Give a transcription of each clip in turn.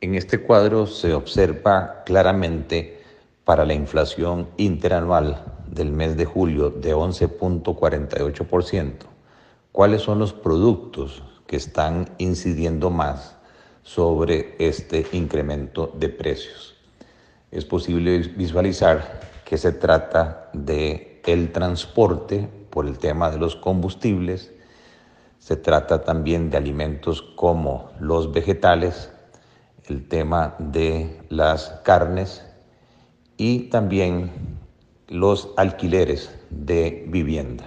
En este cuadro se observa claramente para la inflación interanual del mes de julio de 11.48%, cuáles son los productos que están incidiendo más sobre este incremento de precios. Es posible visualizar que se trata de el transporte por el tema de los combustibles, se trata también de alimentos como los vegetales, el tema de las carnes y también los alquileres de vivienda.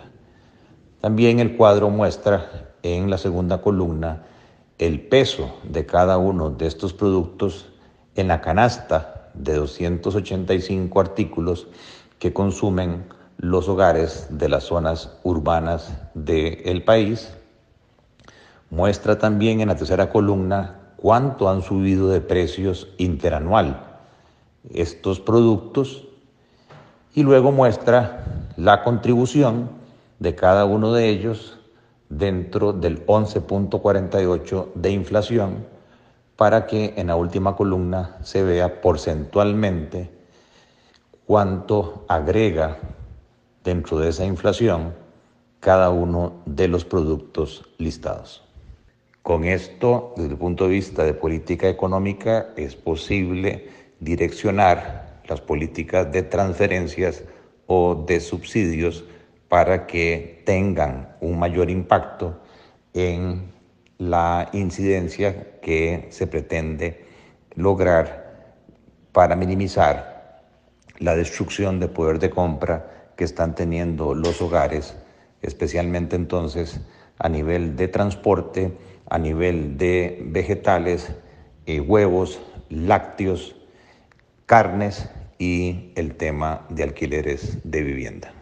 También el cuadro muestra en la segunda columna el peso de cada uno de estos productos en la canasta de 285 artículos que consumen los hogares de las zonas urbanas del país. Muestra también en la tercera columna cuánto han subido de precios interanual estos productos y luego muestra la contribución de cada uno de ellos dentro del 11.48 de inflación para que en la última columna se vea porcentualmente cuánto agrega dentro de esa inflación cada uno de los productos listados. Con esto, desde el punto de vista de política económica, es posible direccionar las políticas de transferencias o de subsidios para que tengan un mayor impacto en la incidencia que se pretende lograr para minimizar la destrucción de poder de compra que están teniendo los hogares, especialmente entonces a nivel de transporte, a nivel de vegetales, eh, huevos, lácteos, carnes y el tema de alquileres de vivienda.